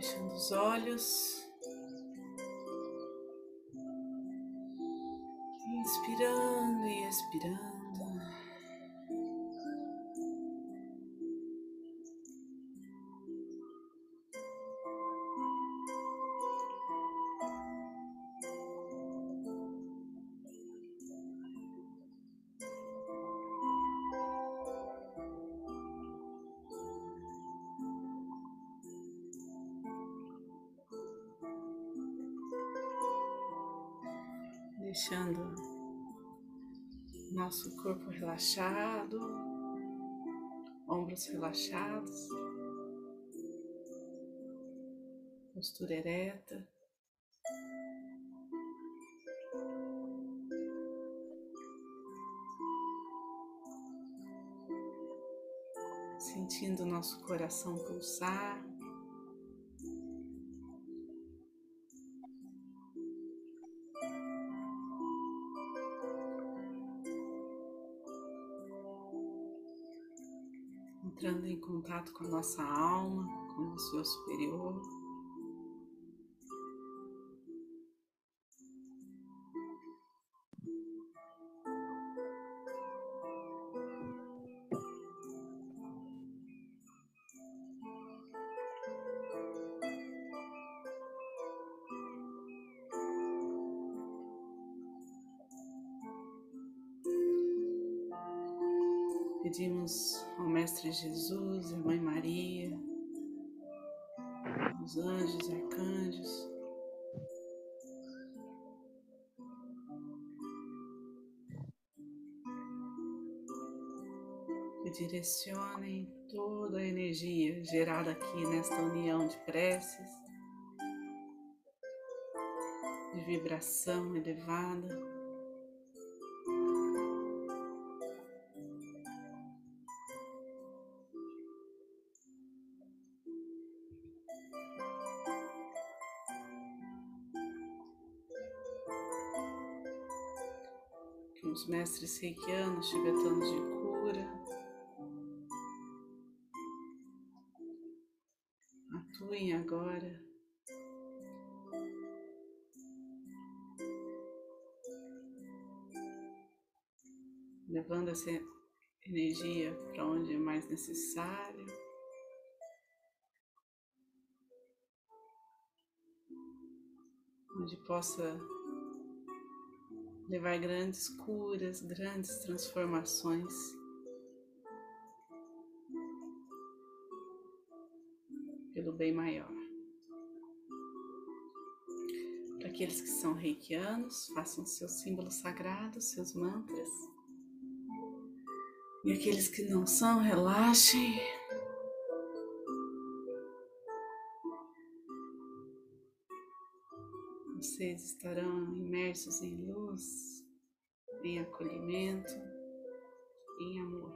Fechando os olhos. Inspirando e expirando. Deixando nosso corpo relaxado, ombros relaxados, postura ereta. Sentindo nosso coração pulsar. Entrando em contato com a nossa alma, com o nosso eu superior. Pedimos ao Mestre Jesus, a Mãe Maria, os anjos, arcanjos, que direcionem toda a energia gerada aqui nesta união de preces, de vibração elevada. Os mestres reikianos, tibetanos de cura, atuem agora. Levando essa energia para onde é mais necessário. Onde possa levar grandes curas, grandes transformações. Pelo bem maior. Para aqueles que são reikianos, façam seus símbolos sagrados, seus mantras. E aqueles que não são, relaxem. Vocês estarão imersos em luz, em acolhimento, em amor.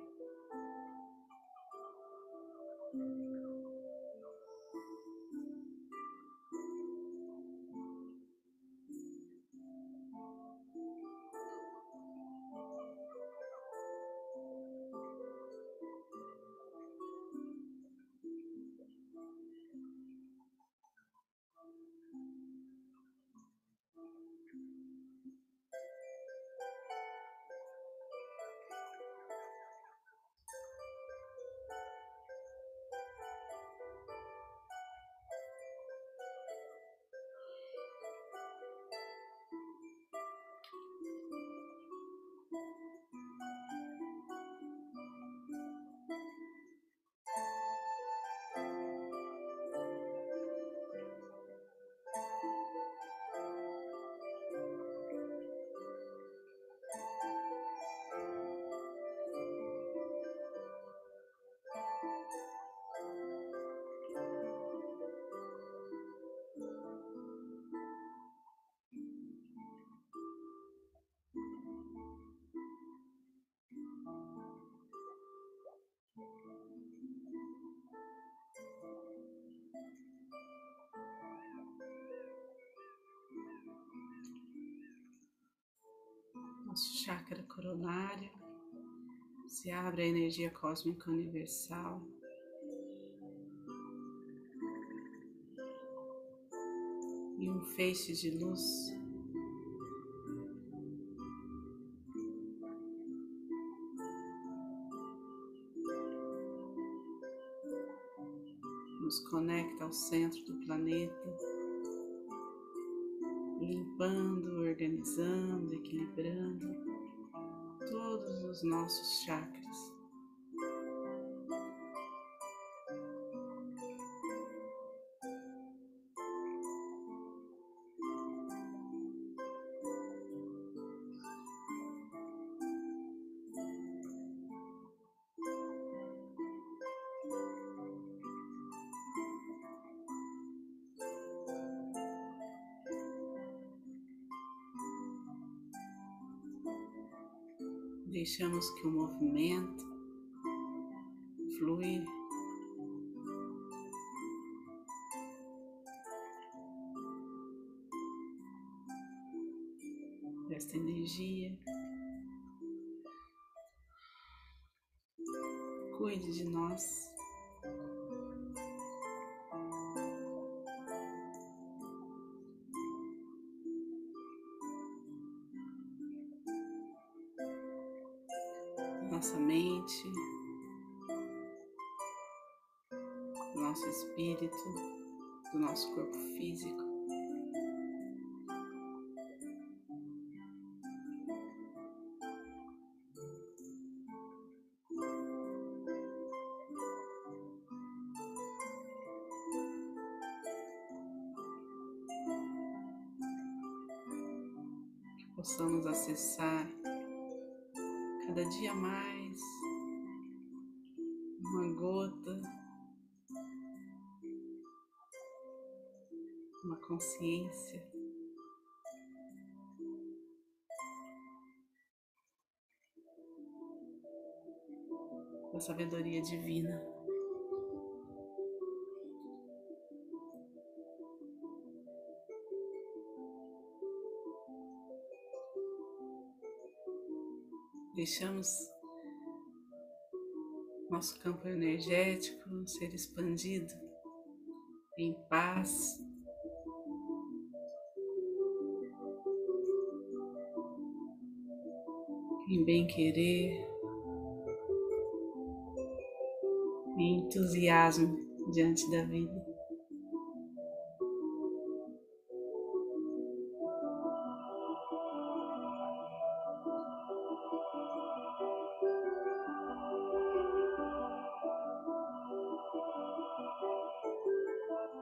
Nosso chakra coronário, se abre a energia cósmica universal. e um feixe de luz. Nos conecta ao centro do planeta, limpando, organizando, equilibrando todos os nossos chakras. Deixamos que o movimento flui desta energia. Cuide de nós. Espírito, do nosso corpo físico. Que possamos acessar cada dia mais consciência. Da sabedoria divina. Deixamos nosso campo energético ser expandido em paz. Em bem-querer, em entusiasmo diante da vida.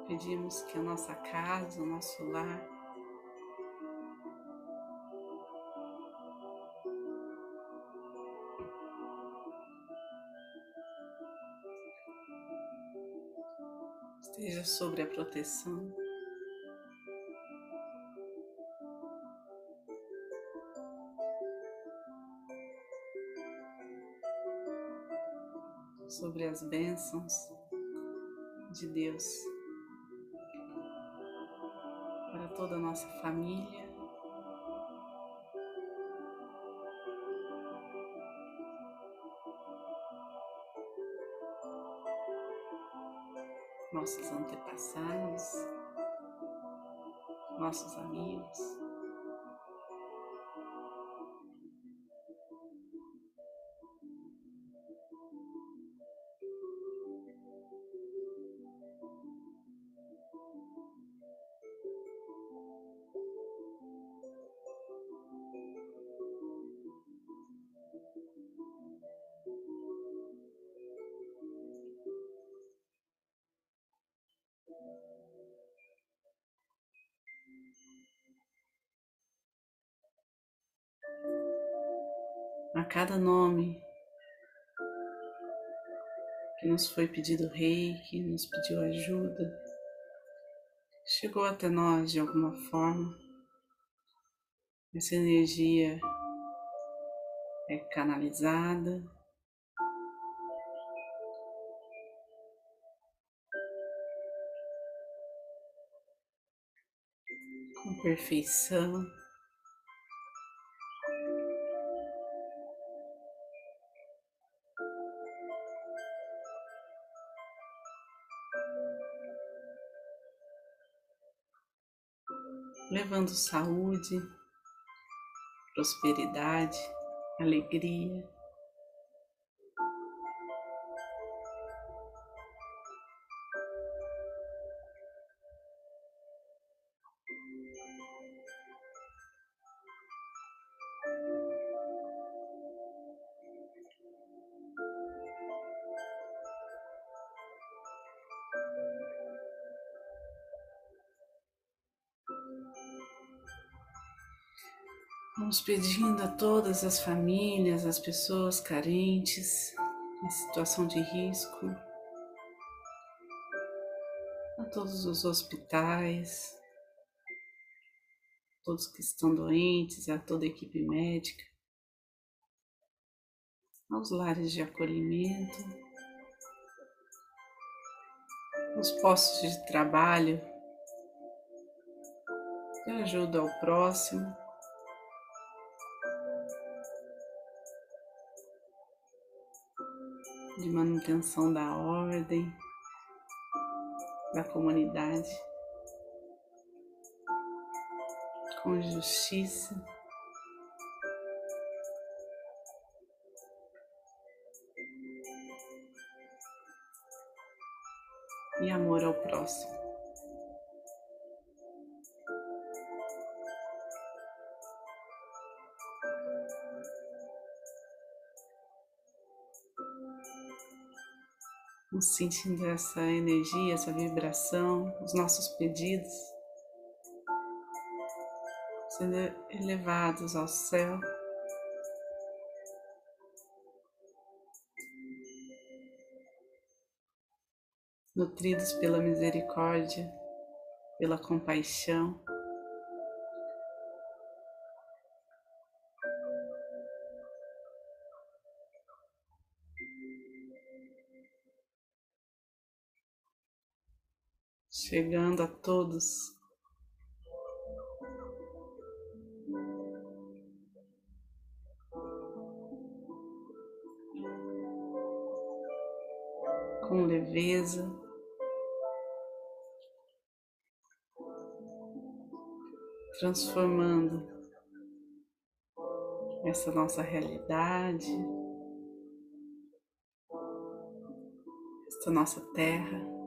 Pedimos que a nossa casa, o nosso lar, sobre a proteção sobre as bênçãos de Deus para toda a nossa família. Nossos amigos. A cada nome que nos foi pedido rei, que nos pediu ajuda, chegou até nós de alguma forma. Essa energia é canalizada. Com perfeição. Levando saúde, prosperidade, alegria. Vamos pedindo a todas as famílias, as pessoas carentes, em situação de risco, a todos os hospitais, todos que estão doentes, a toda a equipe médica, aos lares de acolhimento, os postos de trabalho. De ajuda ao próximo. De manutenção da ordem, da comunidade, com justiça. E amor ao próximo. Vamos sentindo essa energia, essa vibração, os nossos pedidos sendo elevados ao céu. Nutridos pela misericórdia, pela compaixão. Chegando a todos. Com leveza, transformando essa nossa realidade, essa nossa terra.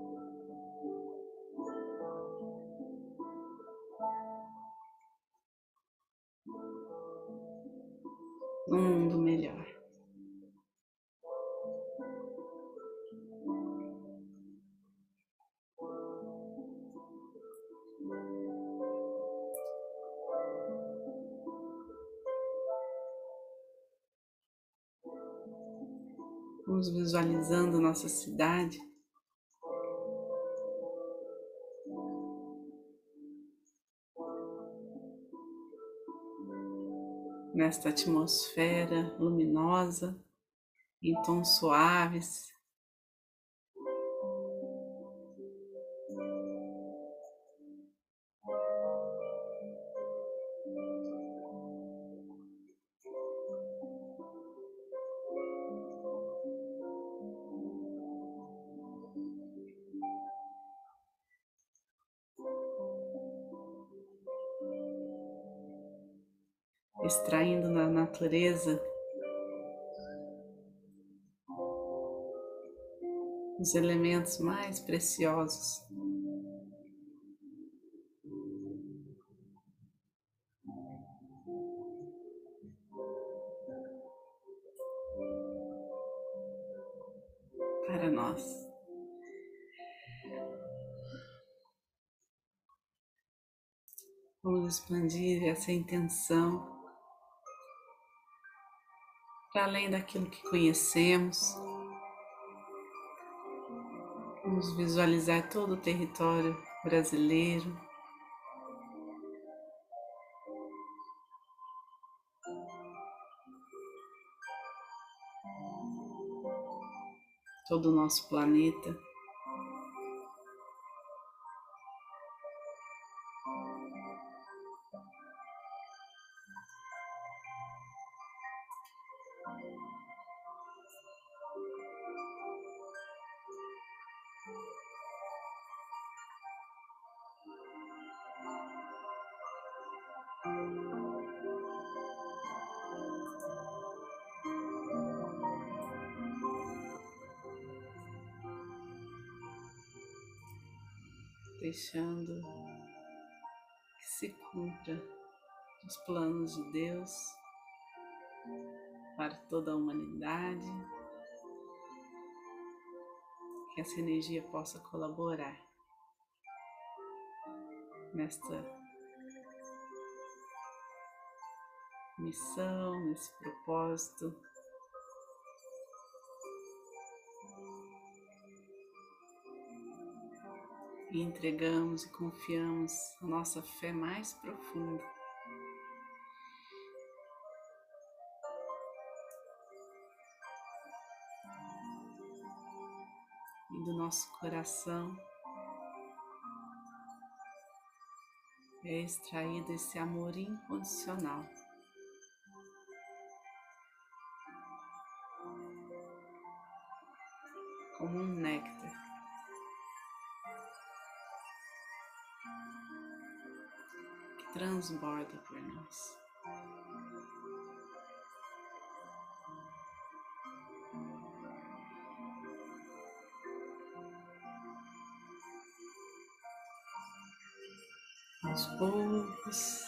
Visualizando nossa cidade. nesta atmosfera luminosa, em tons suaves. Extraindo na natureza os elementos mais preciosos. Para nós. Vamos expandir essa intenção para além daquilo que conhecemos. Vamos visualizar todo o território brasileiro. Todo o nosso planeta. Deixando que se cumpra os planos de Deus para toda a humanidade, que essa energia possa colaborar nesta missão, nesse propósito e entregamos e confiamos a nossa fé mais profunda. E do nosso coração é extraído esse amor incondicional. Transborda por nós. Aos poucos,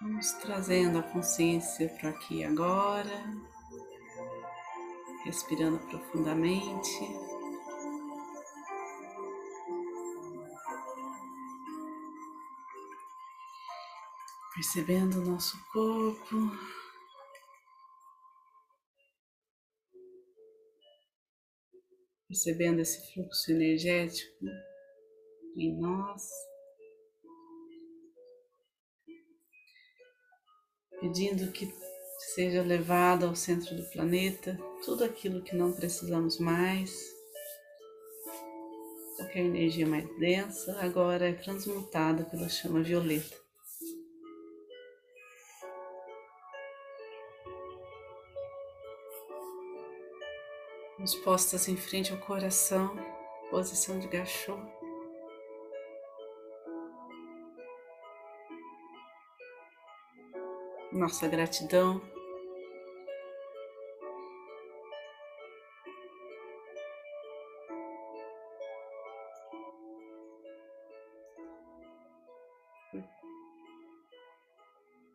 vamos trazendo a consciência para aqui agora, respirando profundamente. Percebendo o nosso corpo. Percebendo esse fluxo energético em nós. Pedindo que seja levado ao centro do planeta tudo aquilo que não precisamos mais, qualquer energia mais densa, agora é transmutada pela chama violeta. Mãos postas em frente ao coração, posição de gachô. Nossa gratidão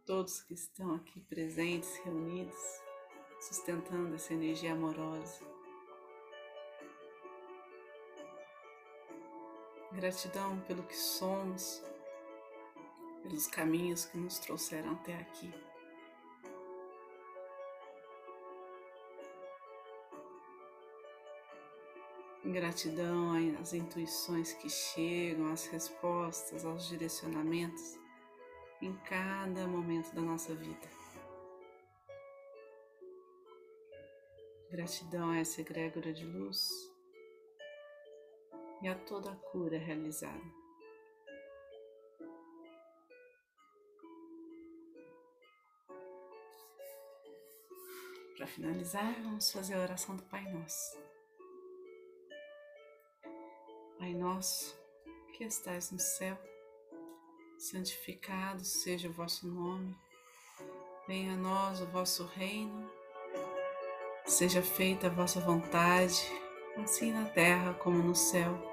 todos que estão aqui presentes, reunidos, sustentando essa energia amorosa. Gratidão pelo que somos, pelos caminhos que nos trouxeram até aqui. Gratidão às intuições que chegam, às respostas, aos direcionamentos em cada momento da nossa vida. Gratidão a essa egrégora de luz e a toda a cura realizada. Para finalizar, vamos fazer a oração do Pai Nosso. Pai Nosso, que estais no céu, santificado seja o vosso nome, venha a nós o vosso reino, seja feita a vossa vontade, assim na terra como no céu.